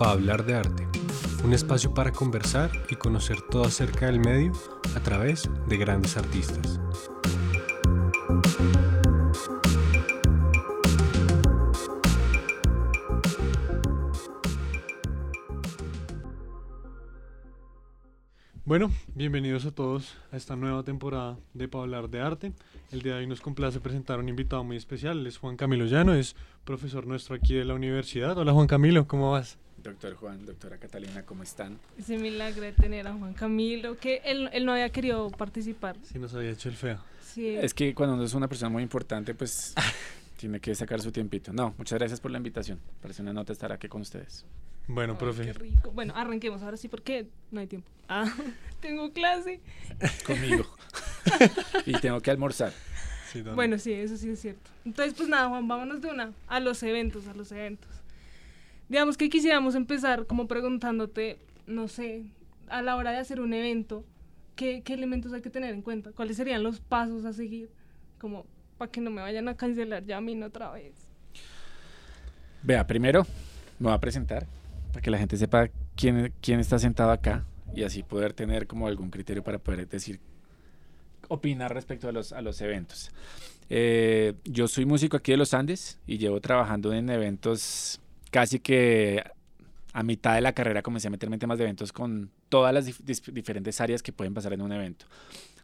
para hablar de arte, un espacio para conversar y conocer todo acerca del medio a través de grandes artistas. Bueno, bienvenidos a todos a esta nueva temporada de Pa' hablar de arte. El día de hoy nos complace presentar un invitado muy especial, es Juan Camilo Llano, es profesor nuestro aquí de la universidad. Hola Juan Camilo, ¿cómo vas? Doctor Juan, doctora Catalina, ¿cómo están? Ese milagro de tener a Juan Camilo, que él, él no había querido participar. Sí, nos había hecho el feo. Sí. Es que cuando uno es una persona muy importante, pues tiene que sacar su tiempito. No, muchas gracias por la invitación. Parece una nota estar aquí con ustedes. Bueno, Ay, profe. Qué rico. Bueno, arranquemos ahora sí porque no hay tiempo. Ah, tengo clase. Conmigo. y tengo que almorzar. Sí. Bueno, sí, eso sí es cierto. Entonces, pues nada, Juan, vámonos de una a los eventos, a los eventos. Digamos que quisiéramos empezar como preguntándote, no sé, a la hora de hacer un evento, ¿qué, qué elementos hay que tener en cuenta? ¿Cuáles serían los pasos a seguir? Como para que no me vayan a cancelar ya a mí otra vez. Vea, primero me voy a presentar para que la gente sepa quién, quién está sentado acá y así poder tener como algún criterio para poder decir, opinar respecto a los, a los eventos. Eh, yo soy músico aquí de los Andes y llevo trabajando en eventos casi que a mitad de la carrera comencé a meterme en temas de eventos con todas las dif- diferentes áreas que pueden pasar en un evento.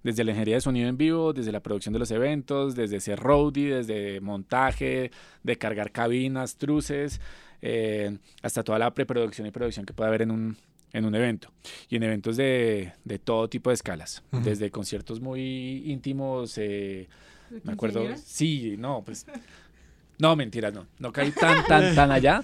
Desde la ingeniería de sonido en vivo, desde la producción de los eventos, desde ser roadie, desde montaje, de cargar cabinas, truces, eh, hasta toda la preproducción y producción que puede haber en un, en un evento. Y en eventos de, de todo tipo de escalas, desde conciertos muy íntimos, eh, ¿De me acuerdo, sí, no, pues... No, mentiras, no. No caí tan, tan, tan allá.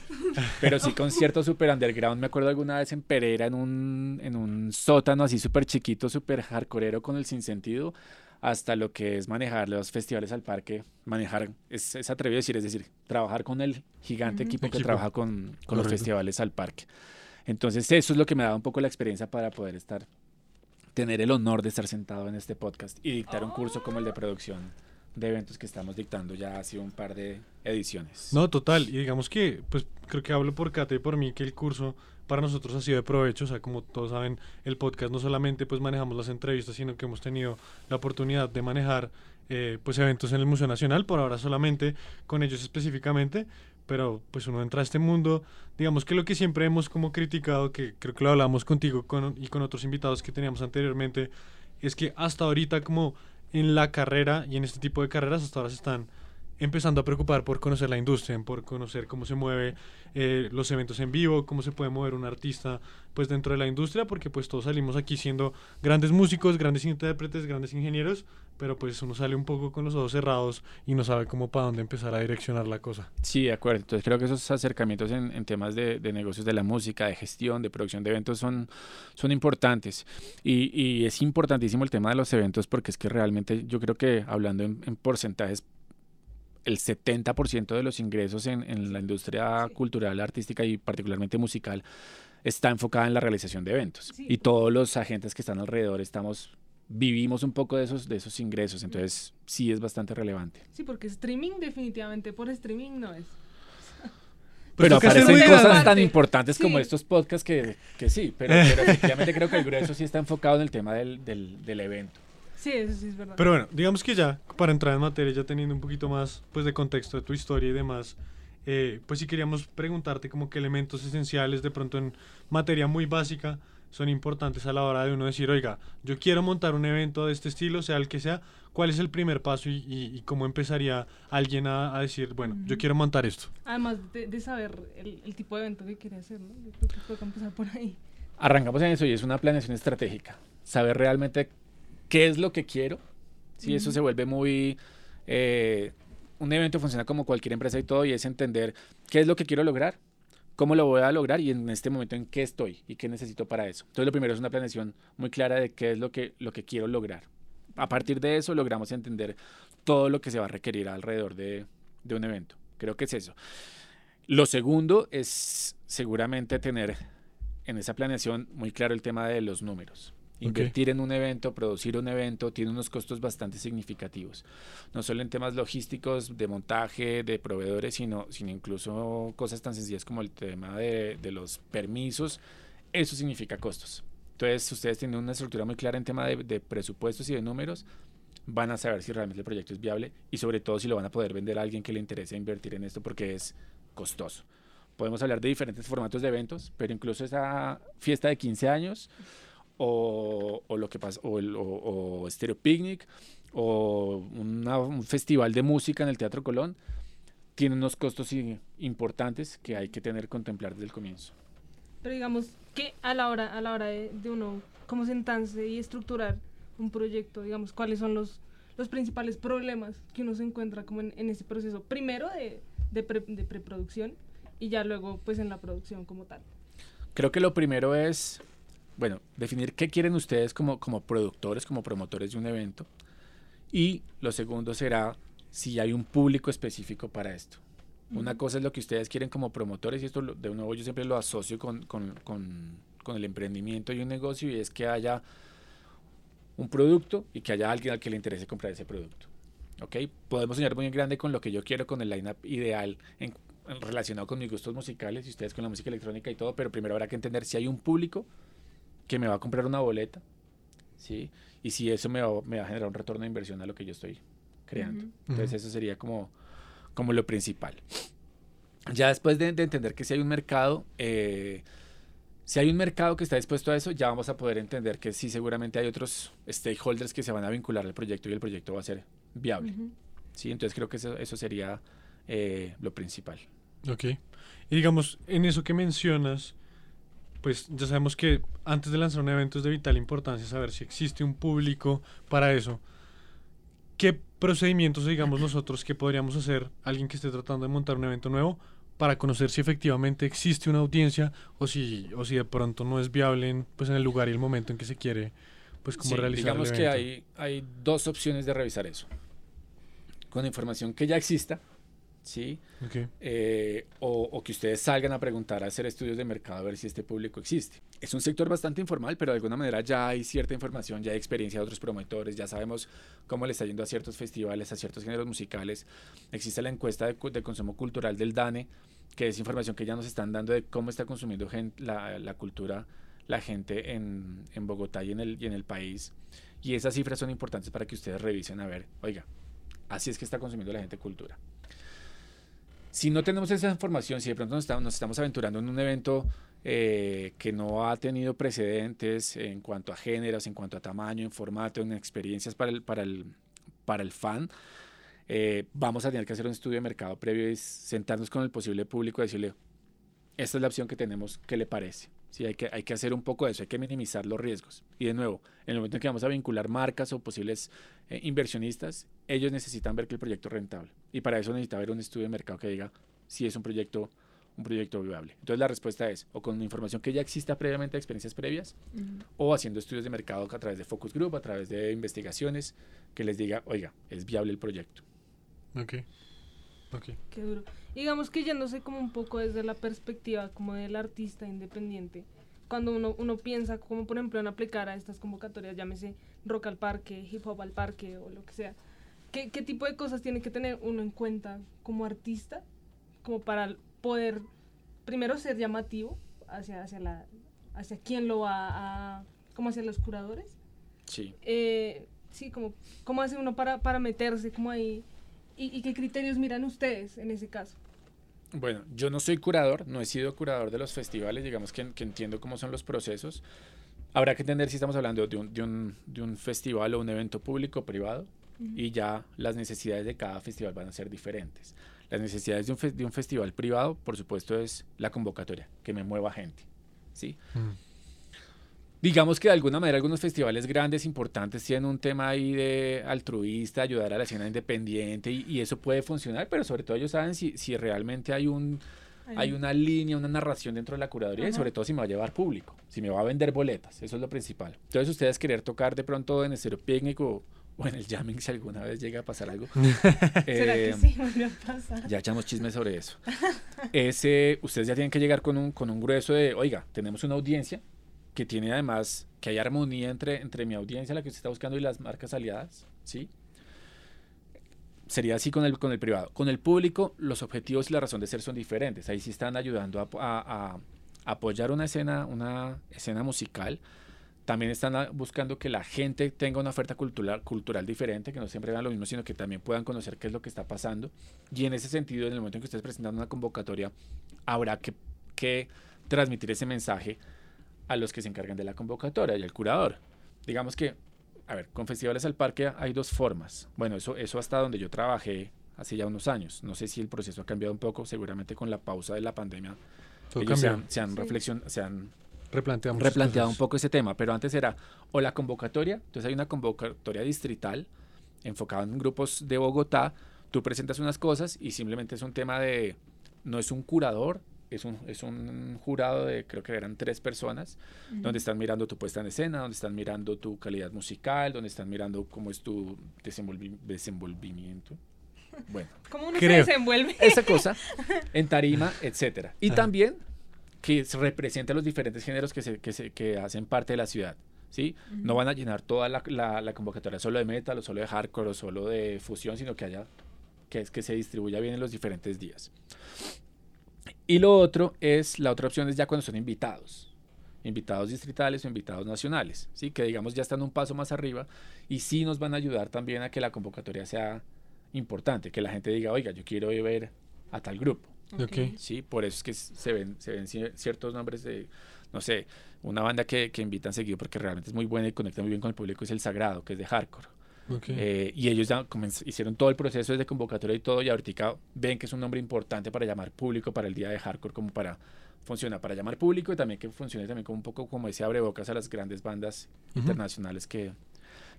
Pero sí conciertos super underground. Me acuerdo alguna vez en Pereira, en un, en un sótano así súper chiquito, súper hardcoreero con el sinsentido, hasta lo que es manejar los festivales al parque. Manejar, es, es atrevido decir, es decir, trabajar con el gigante equipo que Equipo. trabaja con, con los festivales al parque. Entonces eso es lo que me daba un poco la experiencia para poder estar, tener el honor de estar sentado en este podcast y dictar un curso como el de producción de eventos que estamos dictando ya hace un par de ediciones. No, total. Y digamos que, pues creo que hablo por Kate y por mí que el curso para nosotros ha sido de provecho. O sea, como todos saben, el podcast no solamente pues manejamos las entrevistas, sino que hemos tenido la oportunidad de manejar eh, pues eventos en el Museo Nacional, por ahora solamente con ellos específicamente. Pero pues uno entra a este mundo, digamos que lo que siempre hemos como criticado, que creo que lo hablamos contigo con- y con otros invitados que teníamos anteriormente, es que hasta ahorita como en la carrera y en este tipo de carreras hasta ahora se están empezando a preocupar por conocer la industria, por conocer cómo se mueve eh, los eventos en vivo, cómo se puede mover un artista pues dentro de la industria, porque pues todos salimos aquí siendo grandes músicos, grandes intérpretes, grandes ingenieros, pero pues uno sale un poco con los ojos cerrados y no sabe cómo para dónde empezar a direccionar la cosa. Sí, de acuerdo. Entonces creo que esos acercamientos en, en temas de, de negocios de la música, de gestión, de producción de eventos son, son importantes. Y, y es importantísimo el tema de los eventos porque es que realmente yo creo que hablando en, en porcentajes, el 70% de los ingresos en, en la industria Sí. cultural, artística y particularmente musical está enfocada en la realización de eventos. Sí. Y todos los agentes que están alrededor estamos vivimos un poco de esos, de esos ingresos. Entonces sí es bastante relevante. Sí, porque streaming definitivamente por streaming no es. Pues pero aparecen cosas tan importantes como estos podcasts que, que sí, pero, pero efectivamente creo que el grueso sí está enfocado en el tema del, del, del evento. Sí, eso sí es verdad. Pero bueno, digamos que ya, para entrar en materia, ya teniendo un poquito más pues, de contexto de tu historia y demás, eh, pues sí queríamos preguntarte como qué elementos esenciales de pronto en materia muy básica son importantes a la hora de uno decir, oiga, yo quiero montar un evento de este estilo, sea el que sea, ¿cuál es el primer paso y, y- y cómo empezaría alguien a, a decir, bueno, yo Ujú. quiero montar esto? Además de, de saber el, el tipo de evento que quiere hacer, ¿no? Yo creo que puede empezar por ahí. Arrancamos en eso y es una planeación estratégica. Saber realmente qué es lo que quiero. Si eso Ujú. se vuelve muy... eh, un evento funciona como cualquier empresa y todo y es entender qué es lo que quiero lograr, cómo lo voy a lograr y en este momento en qué estoy y qué necesito para eso. Entonces lo primero es una planeación muy clara de qué es lo que, lo que quiero lograr. A partir de eso logramos entender todo lo que se va a requerir alrededor de, de un evento. Creo que es eso. Lo segundo es seguramente tener en esa planeación muy claro el tema de los números Invertir en un evento, producir un evento, tiene unos costos bastante significativos. No solo en temas logísticos, de montaje, de proveedores, sino, sino incluso cosas tan sencillas como el tema de, de los permisos. Eso significa costos. Entonces, ustedes tienen una estructura muy clara en tema de, de presupuestos y de números van a saber si realmente el proyecto es viable y sobre todo si lo van a poder vender a alguien que le interese invertir en esto porque es costoso. Podemos hablar de diferentes formatos de eventos, pero incluso esa fiesta de 15 años o, o lo que pasa, o, el, o, o Stereo Picnic, o una, un festival de música en el Teatro Colón, tiene unos costos importantes que hay que tener contemplar desde el comienzo. Pero digamos que a la hora, a la hora de, de uno, cómo sentarse y estructurar un proyecto, digamos, cuáles son los, los principales problemas que uno se encuentra como en, en ese proceso, primero de, de, pre, de preproducción y ya luego pues en la producción como tal. Creo que lo primero es bueno, definir qué quieren ustedes como, como productores, como promotores de un evento. Y lo segundo será si hay un público específico para esto. Uh -huh. Una cosa es lo que ustedes quieren como promotores y esto de nuevo yo siempre lo asocio con, con, con, con el emprendimiento y un negocio y es que haya un producto y que haya alguien al que le interese comprar ese producto. ¿Ok? Podemos soñar muy en grande con lo que yo quiero, con el lineup ideal en, en relacionado con mis gustos musicales y ustedes con la música electrónica y todo, pero primero habrá que entender si hay un público que me va a comprar una boleta, ¿sí? Y si eso me va, me va a generar un retorno de inversión a lo que yo estoy creando. Uh -huh. Entonces eso sería como, como lo principal. Ya después de, de entender que si hay un mercado, eh, si hay un mercado que está dispuesto a eso, ya vamos a poder entender que sí seguramente hay otros stakeholders que se van a vincular al proyecto y el proyecto va a ser viable. Uh -huh. ¿sí? Entonces creo que eso, eso sería eh, lo principal. Ok. Y digamos, en eso que mencionas, pues ya sabemos que antes de lanzar un evento es de vital importancia saber si existe un público para eso. ¿Qué procedimientos, digamos nosotros, que podríamos hacer alguien que esté tratando de montar un evento nuevo para conocer si efectivamente existe una audiencia o si, o si de pronto no es viable en, pues, en el lugar y el momento en que se quiere pues como sí, realizar digamos el que hay, hay dos opciones de revisar eso. Con información que ya exista, ¿sí? Okay. Eh, o, o, que ustedes salgan a preguntar, a hacer estudios de mercado, a ver si este público existe. Es un sector bastante informal, pero de alguna manera ya hay cierta información, ya hay experiencia de otros promotores, ya sabemos cómo le está yendo a ciertos festivales, a ciertos géneros musicales. Existe la encuesta de, de consumo cultural del DANE, que es información que ya nos están dando de cómo está consumiendo gente, la, la, cultura la gente en, en Bogotá y en, el, y en el país. Y esas cifras son importantes para que ustedes revisen a ver, oiga, así es que está consumiendo la gente cultura. Si no tenemos esa información, si de pronto nos estamos, nos estamos aventurando en un evento eh, que no ha tenido precedentes en cuanto a géneros, en cuanto a tamaño, en formato, en experiencias para el, para el, para el fan, eh, vamos a tener que hacer un estudio de mercado previo y sentarnos con el posible público y decirle, esta es la opción que tenemos, ¿qué le parece? Sí, hay que, hay que hacer un poco de eso, hay que minimizar los riesgos. Y de nuevo, en el momento en que vamos a vincular marcas o posibles eh, inversionistas, ellos necesitan ver que el proyecto es rentable. Y para eso necesita haber un estudio de mercado que diga si es un proyecto, un proyecto viable. Entonces la respuesta es o con información que ya exista previamente, experiencias previas, uh -huh. o haciendo estudios de mercado a través de focus group, a través de investigaciones, que les diga, oiga, es viable el proyecto. Ok. Okay. Qué duro. Digamos que yéndose como un poco desde la perspectiva como del artista independiente, cuando uno, uno piensa como por ejemplo en aplicar a estas convocatorias, llámese rock al parque, hip hop al parque o lo que sea, ¿qué, qué tipo de cosas tiene que tener uno en cuenta como artista como para poder primero ser llamativo hacia, hacia, la, hacia quién lo va a, como hacia los curadores? Sí. Eh, sí, como, ¿cómo hace uno para, para meterse como ahí? ¿Y, ¿Y, qué criterios miran ustedes en ese caso? Bueno, yo no soy curador, no he sido curador de los festivales, digamos que, que entiendo cómo son los procesos. Habrá que entender si estamos hablando de un, de un, de un festival o un evento público o privado uh -huh. y ya las necesidades de cada festival van a ser diferentes. Las necesidades de un, de un festival privado, por supuesto, es la convocatoria, que me mueva gente. ¿sí? Uh -huh digamos que de alguna manera algunos festivales grandes, importantes, tienen un tema ahí de altruista, ayudar a la escena independiente y, y eso puede funcionar, pero sobre todo ellos saben si, si realmente hay un... Ay. Hay una línea, una narración dentro de la curaduría Ajá. y sobre todo si me va a llevar público, si me va a vender boletas, eso es lo principal. Entonces ustedes querer tocar de pronto en el Stereo Picnic o, o en el jamming si alguna vez llega a pasar algo. ¿Será eh, que sí volvió a pasar? Ya echamos chismes sobre eso. Ese, ustedes ya tienen que llegar con un, con un grueso de, oiga, tenemos una audiencia, que tiene además que hay armonía entre, entre mi audiencia, la que usted está buscando, y las marcas aliadas, ¿sí? Sería así con el, con el privado. Con el público, los objetivos y la razón de ser son diferentes. Ahí sí están ayudando a, apoyar una escena, una escena musical. También están a- buscando que la gente tenga una oferta cultural, cultural diferente, que no siempre vean lo mismo, sino que también puedan conocer qué es lo que está pasando. Y en ese sentido, en el momento en que ustedes presentan una convocatoria, habrá que transmitir ese mensaje a los que se encargan de la convocatoria y al curador. Digamos que, a ver, con Festivales al Parque hay dos formas. Bueno, eso, eso hasta donde yo trabajé hace ya unos años. No sé si el proceso ha cambiado un poco, seguramente con la pausa de la pandemia. Ellos se han, se han Sí. reflexion- se han Replanteamos. replanteado un poco ese tema, pero antes era o la convocatoria, entonces hay una convocatoria distrital enfocada en grupos de Bogotá, tú presentas unas cosas y simplemente es un tema de, no es un curador, es un, es un jurado de, creo que eran tres personas, donde están mirando tu puesta en escena, donde están mirando tu calidad musical, donde están mirando cómo es tu desenvolvi- desenvolvimiento. Bueno, ¿Cómo uno Creo. se desenvuelve? esa cosa en tarima, etcétera. Y Ajá. también que se representa los diferentes géneros que, se, que, se- que hacen parte de la ciudad. ¿sí? No van a llenar toda la, la- la convocatoria solo de metal, o solo de hardcore, o solo de fusión, sino que haya que es que se distribuya bien en los diferentes días. Y lo otro es, la otra opción es ya cuando son invitados. Invitados distritales o invitados nacionales, ¿sí? que digamos ya están un paso más arriba y sí nos van a ayudar también a que la convocatoria sea importante, que la gente diga, oiga, yo quiero ver a tal grupo. Sí, por eso es que se ven, se ven cier- ciertos nombres de, no sé, una banda que, que invitan seguido porque realmente es muy buena y conecta muy bien con el público es El Sagrado, que es de hardcore. Ok. Eh, y ellos ya hicieron todo el proceso desde convocatoria y todo, y ahorita ven que es un nombre importante para llamar público para el día de hardcore, como para funcionar, para llamar público y también que funcione también como un poco como ese abrebocas a las grandes bandas Ujú. internacionales que,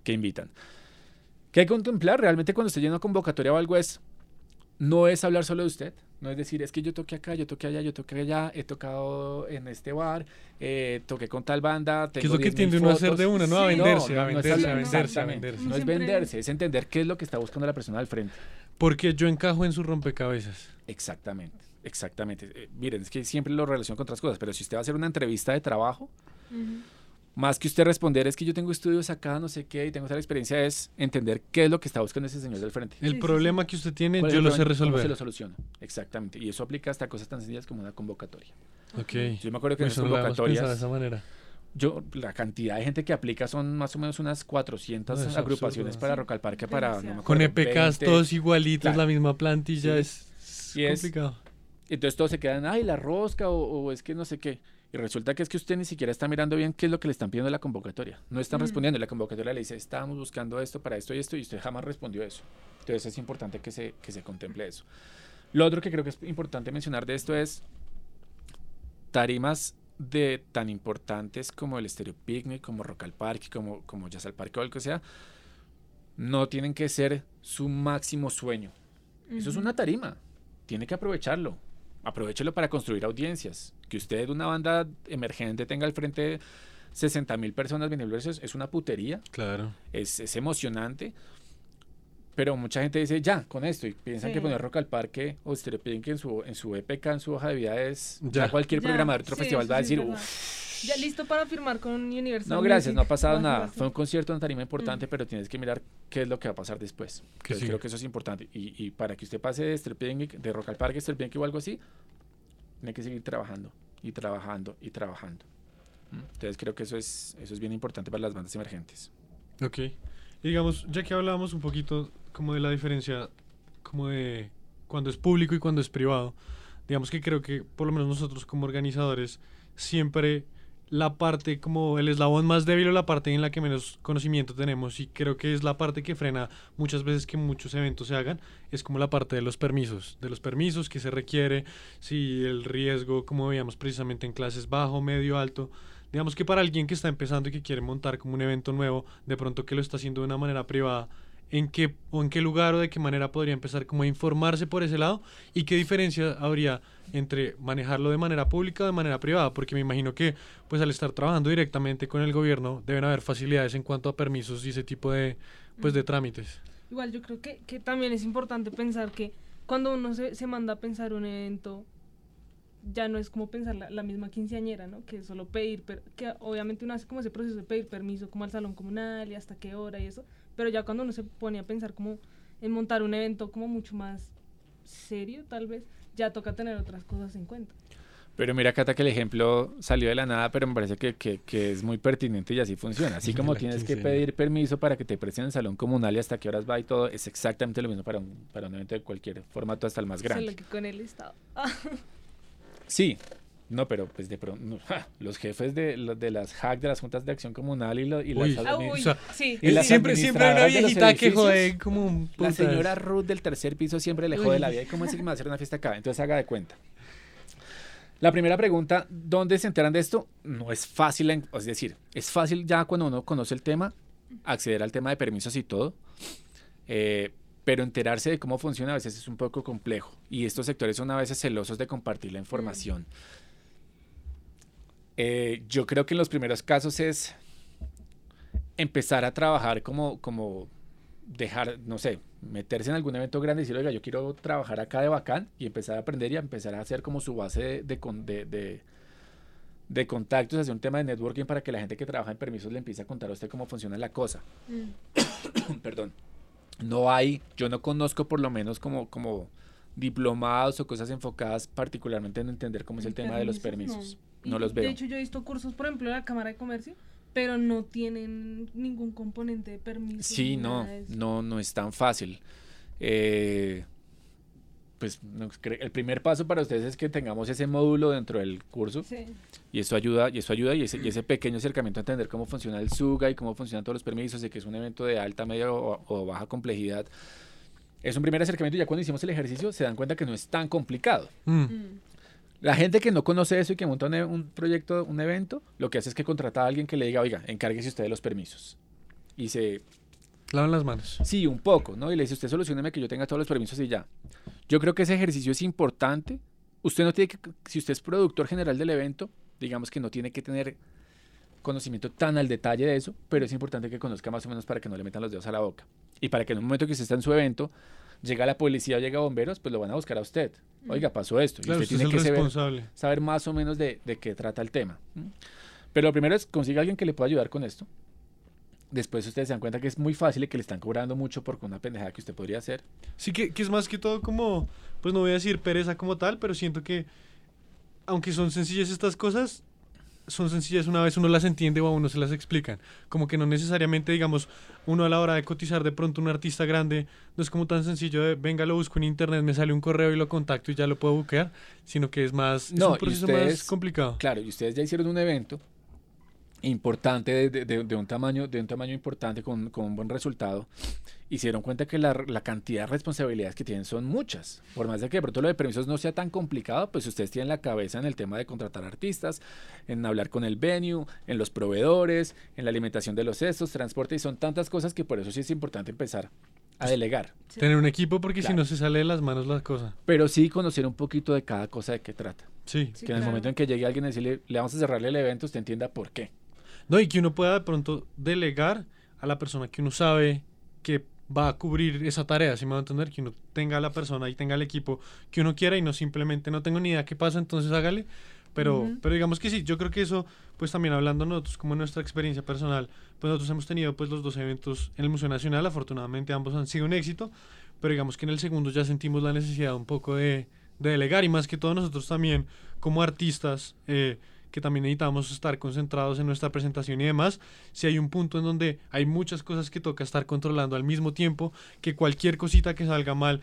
que invitan. ¿Qué hay que contemplar? Realmente cuando usted llena una convocatoria o algo es, no es hablar solo de usted, no es decir, es que yo toqué acá, yo toqué allá, yo toqué allá, he tocado en este bar, eh, toqué con tal banda, ¿Qué es tengo lo que 10.000 tiende uno a hacer de una, no? A venderse, No, a no, no es venderse, a venderse, a venderse. No es venderse, es entender qué es lo que está buscando la persona al frente. Porque yo encajo en su rompecabezas. Exactamente, exactamente. Eh, miren, es que siempre lo relaciono con otras cosas, pero si usted va a hacer una entrevista de trabajo. Más que usted responder es que yo tengo estudios acá, no sé qué, y tengo tal experiencia, es entender qué es lo que está buscando ese señor del frente. El Sí, sí, problema que usted tiene, ¿Cuál es yo lo sé? ¿Cómo se resolver. lo soluciona? Exactamente. Y eso aplica hasta cosas tan sencillas como una convocatoria. Ok. Yo me acuerdo que Pues en las pensado de convocatorias, esa manera. yo, la cantidad de gente que aplica son más o menos unas 400 No, es agrupaciones absurdo. para Rock al Parque, para, no me demasiado. Con acuerdo, EPKs 20. todos igualitos, Claro. la misma plantilla, Sí. es, complicado. Entonces todos se quedan, ay, la rosca o, o es que no sé qué. Y resulta que es que usted ni siquiera está mirando bien qué es lo que le están pidiendo en la convocatoria. No están Mm. respondiendo. La convocatoria le dice, estábamos buscando esto para esto y esto, y usted jamás respondió eso. Entonces es importante que se, que se contemple eso. Lo otro que creo que es importante mencionar de esto es tarimas de tan importantes como el Stereo Picnic, como Rock al Parque, como, como Jazz al Parque o algo que sea, no tienen que ser su máximo sueño. Eso es una tarima. Tiene que aprovecharlo. Aprovechelo para construir audiencias. Que usted, una banda emergente, tenga al frente 60 mil personas versos, es una putería. Claro. Es, es emocionante. Pero mucha gente dice, ya, con esto. Y piensan Sí. que poner Rock al Parque o Stereo Picnic en su, en su EPK, en su hoja de vida, es. Ya. Ya, cualquier Ya, programador de otro sí, festival va a decir, uff. Ya listo para firmar con Universal. No, gracias, Music no ha pasado o algo nada. así. Fue un concierto, una tarima importante, Mm. pero tienes que mirar qué es lo que va a pasar después. Que sí. creo que eso es importante. Y, y para que usted pase de Stereo Picnic, de Rock al Parque, Stereo Picnic o algo así, tiene que seguir trabajando y trabajando y trabajando. ¿Mm? Entonces creo que eso es, eso es bien importante para las bandas emergentes. Ok. Y digamos, ya que hablábamos un poquito como de la diferencia, como de cuando es público y cuando es privado, digamos que creo que por lo menos nosotros como organizadores siempre la parte como el eslabón más débil o la parte en la que menos conocimiento tenemos y creo que es la parte que frena muchas veces que muchos eventos se hagan es como la parte de los permisos de los permisos que se requiere si el riesgo como veíamos precisamente en clases bajo medio alto. Digamos que para alguien que está empezando y que quiere montar como un evento nuevo de pronto que lo está haciendo de una manera privada en qué o en qué lugar o de qué manera podría empezar como a informarse por ese lado y qué diferencia habría entre manejarlo de manera pública o de manera privada, porque me imagino que pues al estar trabajando directamente con el gobierno deben haber facilidades en cuanto a permisos y ese tipo de pues de trámites. Igual yo creo que, que también es importante pensar que cuando uno se, se manda a pensar un evento, ya no es como pensar la, la misma quinceañera, ¿no? Que solo pedir, per- que obviamente uno hace como ese proceso de pedir permiso como al salón comunal y hasta qué hora y eso, pero ya cuando uno se pone a pensar como en montar un evento como mucho más serio, tal vez, ya toca tener otras cosas en cuenta. Pero mira, Cata, que el ejemplo salió de la nada, pero me parece que, que- que es muy pertinente y así funciona. Así como tienes que pedir permiso para que te presten en el salón comunal y hasta qué horas va y todo, es exactamente lo mismo para un, para un evento de cualquier formato, hasta el más grande. Solo que con el Estado. Sí, no, pero pues de pronto, no, ja, los jefes de, de las hack de las juntas de acción comunal y, lo- y Uy. las ah, admi- uy, o sea, sí. y las sí. siempre, siempre hay una viejita que jode como un La señora Ruth del tercer piso siempre le jode Uy. la vida. ¿Y cómo es que me va a hacer una fiesta acá? Entonces haga de cuenta. La primera pregunta, ¿dónde se enteran de esto? No es fácil, en- es decir, es fácil ya cuando uno conoce el tema, acceder al tema de permisos y todo, eh, pero enterarse de cómo funciona a veces es un poco complejo y estos sectores son a veces celosos de compartir la información. Eh, yo creo que en los primeros casos es empezar a trabajar como, como dejar, no sé, meterse en algún evento grande y decir, oiga, yo quiero trabajar acá de bacán y empezar a aprender y a empezar a hacer como su base de, de, con- de- de- de contactos, hacer un tema de networking para que la gente que trabaja en permisos le empiece a contar a usted cómo funciona la cosa. Mm. Perdón. No hay, yo no conozco por lo menos como, como diplomados o cosas enfocadas particularmente en entender cómo es el tema de los permisos. No los De veo. hecho, yo he visto cursos, por ejemplo, en la Cámara de Comercio, pero no tienen ningún componente de permiso. Sí, no, de no, no es tan fácil. Eh, pues el primer paso para ustedes es que tengamos ese módulo dentro del curso Sí. y eso ayuda, y eso ayuda y ese, y ese pequeño acercamiento a entender cómo funciona el SUGA y cómo funcionan todos los permisos y que es un evento de alta, media o, o baja complejidad. Es un primer acercamiento y ya cuando hicimos el ejercicio se dan cuenta que no es tan complicado. Mm. Mm. La gente que no conoce eso y que monta un, e- un proyecto, un evento, lo que hace es que contrata a alguien que le diga, oiga, encárguese usted de los permisos. Y se, Lavan las manos. Sí, un poco, ¿no? Y le dice, usted solucioneme que yo tenga todos los permisos y ya. Yo creo que ese ejercicio es importante. Usted no tiene que, si usted es productor general del evento, digamos que no tiene que tener conocimiento tan al detalle de eso, pero es importante que conozca más o menos para que no le metan los dedos a la boca. Y para que en un momento que usted está en su evento, llega la policía o llega bomberos, pues lo van a buscar a usted. Oiga, pasó esto. Y Claro, usted usted es tiene el que saber, saber más o menos de, de qué trata el tema. Pero lo primero es consiga alguien que le pueda ayudar con esto. Después ustedes se dan cuenta que es muy fácil y que le están cobrando mucho por una pendejada que usted podría hacer. Sí, que, que es más que todo como, pues no voy a decir pereza como tal, pero siento que, aunque son sencillas estas cosas, son sencillas una vez uno las entiende o a uno se las explican. Como que no necesariamente, digamos, uno a la hora de cotizar de pronto un artista grande, no es como tan sencillo de, venga, lo busco en internet, me sale un correo y lo contacto y ya lo puedo buquear, sino que es más, es No, un y proceso ustedes- más complicado. Claro, y ustedes ya hicieron un evento importante de, de- de- de un tamaño de un tamaño importante con, con un buen resultado y se dieron cuenta que la, la cantidad de responsabilidades que tienen son muchas. Por más de que de pronto lo de permisos no sea tan complicado, pues ustedes tienen la cabeza en el tema de contratar artistas, en hablar con el venue, en los proveedores, en la alimentación de los cestos, transporte, y son tantas cosas que por eso sí es importante empezar a delegar. Sí. Tener un equipo porque si no se sale de las manos la cosa. Pero sí conocer un poquito de cada cosa de qué trata. Sí. Sí, que en el claro. momento en que llegue alguien a decirle, le vamos a cerrarle el evento, usted entienda por qué. No, y que uno pueda de pronto delegar a la persona que uno sabe que va a cubrir esa tarea, si me va a entender, que uno tenga a la persona y tenga el equipo que uno quiera y no simplemente no tengo ni idea qué pasa, entonces hágale. Pero, pero digamos que sí, yo creo que eso, pues también hablando nosotros como nuestra experiencia personal, pues nosotros hemos tenido pues los dos eventos en el Museo Nacional, afortunadamente ambos han sido un éxito, pero digamos que en el segundo ya sentimos la necesidad un poco de, de delegar y más que todo nosotros también como artistas, eh, que también necesitamos estar concentrados en nuestra presentación y demás, si hay un punto en donde hay muchas cosas que toca estar controlando al mismo tiempo, que cualquier cosita que salga mal,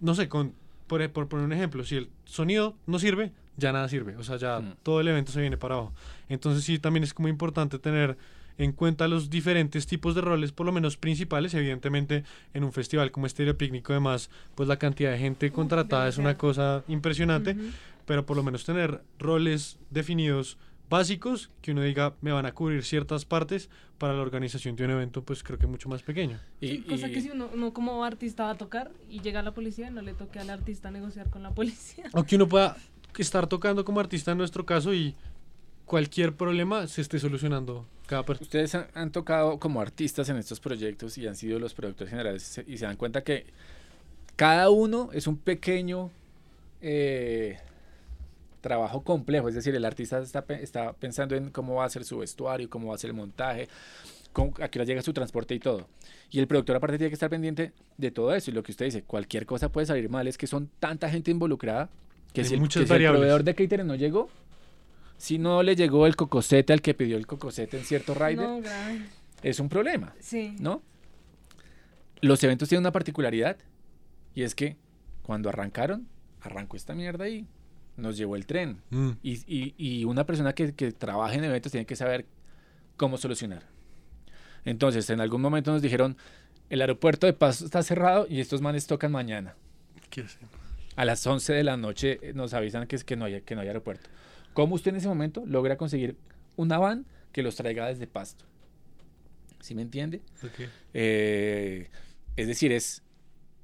no sé, con, por, por poner un ejemplo, si el sonido no sirve, ya nada sirve, o sea, ya Mm. todo el evento se viene para abajo. Entonces sí, también es como importante tener en cuenta los diferentes tipos de roles, por lo menos principales, evidentemente en un festival como Estéreo Picnic, además, pues la cantidad de gente contratada es una cosa impresionante, Ujú. Pero por lo menos tener roles definidos básicos que uno diga me van a cubrir ciertas partes para la organización de un evento pues creo que mucho más pequeño Y, Sí, cosa y- que si uno, uno como artista va a tocar y llega la policía, no le toque al artista negociar con la policía. o que uno pueda estar tocando como artista en nuestro caso y cualquier problema se esté solucionando cada persona ustedes han, han tocado como artistas en estos proyectos y han sido los productores generales y se dan cuenta que cada uno es un pequeño eh, trabajo complejo, es decir, el artista está, está pensando en cómo va a ser su vestuario, cómo va a ser el montaje, cómo, a qué hora llega su transporte y todo. Y el productor aparte tiene que estar pendiente de todo eso. Y lo que usted dice, cualquier cosa puede salir mal, es que son tanta gente involucrada que si, muchas que si el proveedor de catering no llegó, si no le llegó el cocosete al que pidió el cocosete en cierto rider, No, es un problema. Sí. ¿no? Los eventos tienen una particularidad y es que cuando arrancaron, arrancó esta mierda y nos llevó el tren. Mm. Y, y- y una persona que, que trabaja en eventos tiene que saber cómo solucionar. Entonces, en algún momento nos dijeron, el aeropuerto de Pasto está cerrado y estos manes tocan mañana. ¿Qué hacen? A las 11 de la noche eh, nos avisan que, es que, no, hay, que no hay aeropuerto. ¿Cómo usted en ese momento logra conseguir una van que los traiga desde Pasto? ¿Sí me entiende? Eh, es decir, es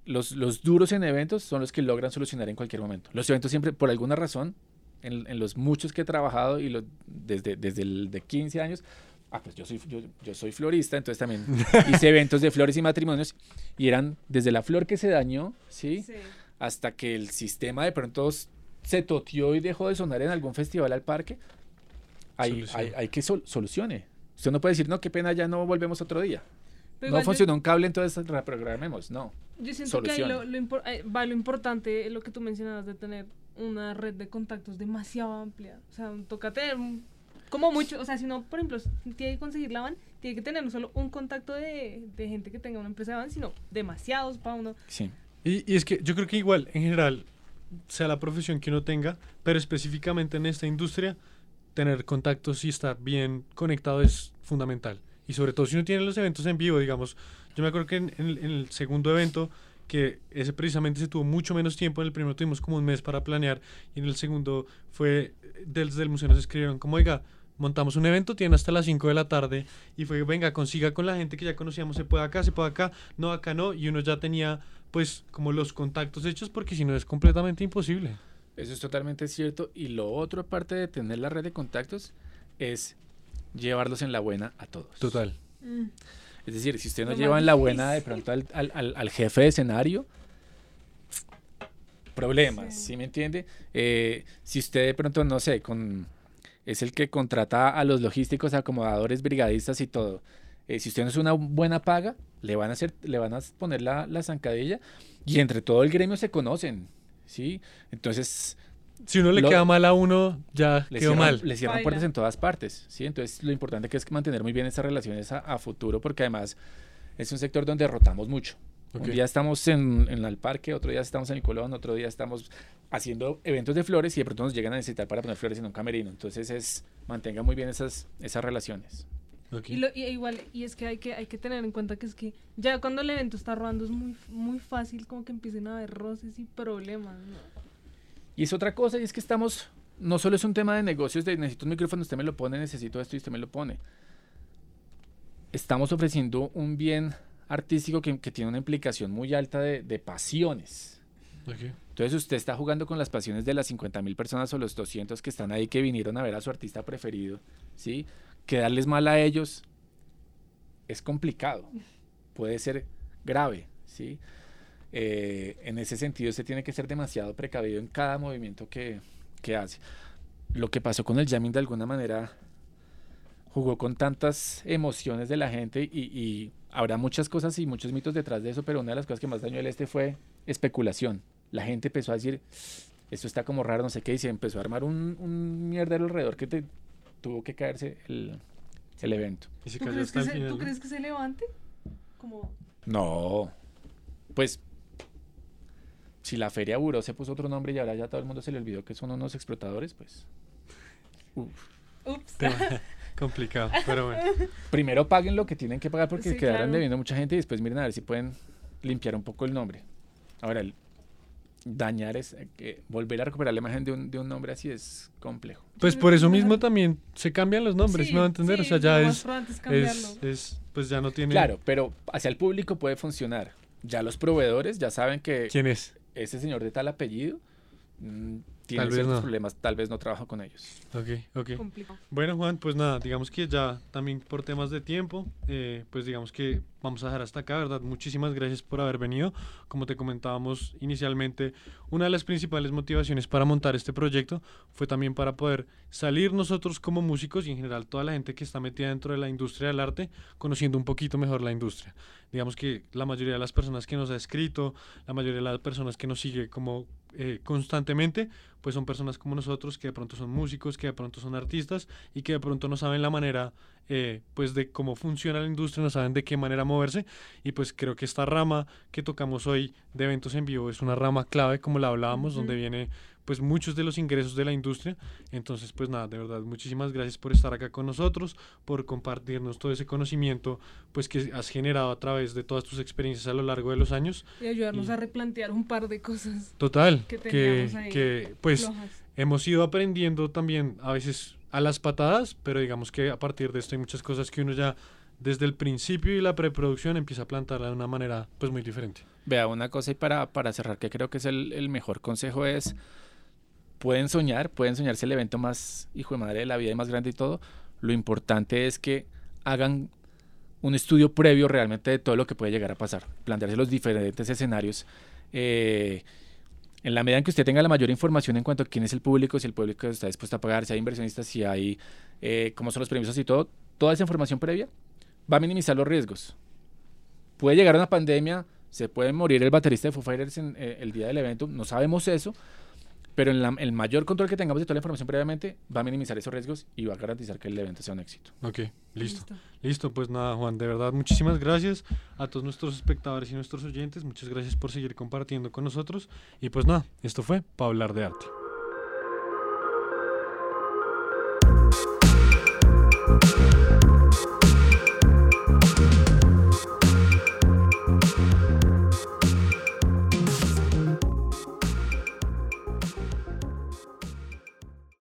los, los duros en eventos son los que logran solucionar en cualquier momento. Los eventos siempre, por alguna razón, en, en los muchos que he trabajado y lo- desde, desde el de 15 años, ah, pues yo soy, yo, yo soy florista, entonces también hice eventos de flores y matrimonios y eran desde la flor que se dañó, ¿sí? Sí. Hasta que el sistema de pronto se toteó y dejó de sonar en algún festival al parque. Hay, hay, hay que sol- solucione. Usted no puede decir, no, qué pena, ya no volvemos otro día. Pero no yo- funcionó un cable, entonces reprogramemos. No. Yo siento que ahí Solucione. lo, lo impor- eh, va lo importante, lo que tú mencionabas de tener una red de contactos demasiado amplia. O sea, toca tener como mucho, o sea, si no, por ejemplo, tiene que conseguir la van, tiene que tener no solo un contacto de, de gente que tenga una empresa de van, sino demasiados para uno. Sí. Y, y es que yo creo que igual, en general, sea la profesión que uno tenga, pero específicamente en esta industria, tener contactos y estar bien conectado es fundamental. Y sobre todo si uno tiene los eventos en vivo, digamos, yo me acuerdo que en, en en el segundo evento, que ese precisamente se tuvo mucho menos tiempo, en el primero tuvimos como un mes para planear y en el segundo fue, desde el museo nos escribieron como, oiga, montamos un evento, tiene hasta las 5 de la tarde y fue, venga, consiga con la gente que ya conocíamos, se puede acá, se puede acá, no, acá no, y uno ya tenía pues como los contactos hechos porque si no es completamente imposible. Eso es totalmente cierto. Y lo otro, aparte de tener la red de contactos, es llevarlos en la buena a todos. Total. Mm. Es decir, si usted no lleva en la buena de pronto al, al- al- al jefe de escenario, problemas, Sí. ¿sí, me entiende? Eh, si usted de pronto, no sé, con, es el que contrata a los logísticos, acomodadores, brigadistas y todo. eh, si usted no es una buena paga, le van a hacer, le van a poner la, la zancadilla y entre todo el gremio se conocen, ¿sí? Entonces, Si uno le Lo- queda mal a uno, ya le quedó cierran, mal. le cierran Baila. puertas en todas partes, ¿sí? Entonces, lo importante que es mantener muy bien esas relaciones a, a futuro, porque además es un sector donde rotamos mucho. Ok. Un día estamos en, en el parque, otro día estamos en el Colón, otro día estamos haciendo eventos de flores y de pronto nos llegan a necesitar para poner flores en un camerino. Entonces, es mantenga muy bien esas, esas relaciones. Ok. Y, lo, y igual, y es que hay, que hay que tener en cuenta que es que ya cuando el evento está rodando es muy, muy fácil como que empiecen a haber roces y problemas. ¿no? Y es otra cosa, y es que estamos, no solo es un tema de negocios, de necesito un micrófono, usted me lo pone, necesito esto y usted me lo pone. Estamos ofreciendo un bien artístico que, que tiene una implicación muy alta de, de pasiones. Ok. Entonces usted está jugando con las pasiones de las 50 mil personas o los 200 que están ahí que vinieron a ver a su artista preferido, ¿sí? Quedarles mal a ellos es complicado, puede ser grave, ¿sí? Eh, en ese sentido usted tiene que ser demasiado precavido en cada movimiento que, que hace. Lo que pasó con el jamming de alguna manera jugó con tantas emociones de la gente y, y habrá muchas cosas y muchos mitos detrás de eso, pero una de las cosas que más dañó el este fue especulación. La gente empezó a decir, esto está como raro, no sé qué, y se empezó a armar un, un mierdero alrededor que te, tuvo que caerse el, el evento. Y ¿Tú, crees que se. ¿Tú crees que se levante? Como... No, pues si la feria Buró se puso otro nombre y ahora ya todo el mundo se le olvidó que son unos explotadores, pues uf. Ups. Tema complicado, pero bueno. primero paguen lo que tienen que pagar porque Sí, quedaron claro. debiendo mucha gente y después miren a ver si pueden limpiar un poco el nombre. Ahora, el dañar es eh, que volver a recuperar la imagen de un, de un nombre así es complejo. Pues por eso mismo también se cambian los nombres, Sí, ¿me va a entender? o sea, ya es, probable es cambiarlo. es, es, pues ya no tiene... Claro, pero hacia el público puede funcionar. Ya los proveedores ya saben que ¿Quién es? Ese señor de tal apellido mm, tiene Tal vez ciertos no. problemas, tal vez no trabajo con ellos. Ok, ok. Complicado. Bueno, Juan, pues nada, digamos que ya también por temas de tiempo, eh, pues digamos que vamos a dejar hasta acá, ¿verdad? Muchísimas gracias por haber venido. Como te comentábamos inicialmente, una de las principales motivaciones para montar este proyecto fue también para poder salir nosotros como músicos y en general toda la gente que está metida dentro de la industria del arte, conociendo un poquito mejor la industria. Digamos que la mayoría de las personas que nos ha escrito, la mayoría de las personas que nos sigue como eh, constantemente, pues son personas como nosotros que de pronto son músicos, que de pronto son artistas y que de pronto no saben la manera eh, pues de cómo funciona la industria, no saben de qué manera moverse y pues creo que esta rama que tocamos hoy de eventos en vivo es una rama clave como la hablábamos, donde viene pues muchos de los ingresos de la industria. Entonces, pues nada, de verdad, muchísimas gracias por estar acá con nosotros, por compartirnos todo ese conocimiento pues que has generado a través de todas tus experiencias a lo largo de los años. Y ayudarnos a replantear un par de cosas. Total, que, que, pues hemos ido aprendiendo también a veces a las patadas, pero digamos que a partir de esto hay muchas cosas que uno ya desde el principio y la preproducción empieza a plantarla de una manera pues muy diferente. Vea, una cosa y para, para cerrar que creo que es el, el mejor consejo es pueden soñar, pueden soñarse el evento más hijo de madre de la vida y más grande y todo. Lo importante es que hagan un estudio previo realmente de todo lo que puede llegar a pasar, plantearse los diferentes escenarios. Eh, en la medida en que usted tenga la mayor información en cuanto a quién es el público, si el público está dispuesto a pagar, si hay inversionistas, si hay eh, cómo son los premios y todo, toda esa información previa va a minimizar los riesgos. Puede llegar una pandemia, se puede morir el baterista de Foo Fighters en, eh, el día del evento, no sabemos eso, pero en el mayor control que tengamos de toda la información previamente va a minimizar esos riesgos y va a garantizar que el evento sea un éxito. Ok, listo. Listo, pues nada, Juan, de verdad, muchísimas gracias a todos nuestros espectadores y nuestros oyentes. Muchas gracias por seguir compartiendo con nosotros. Y pues nada, esto fue para hablar de arte.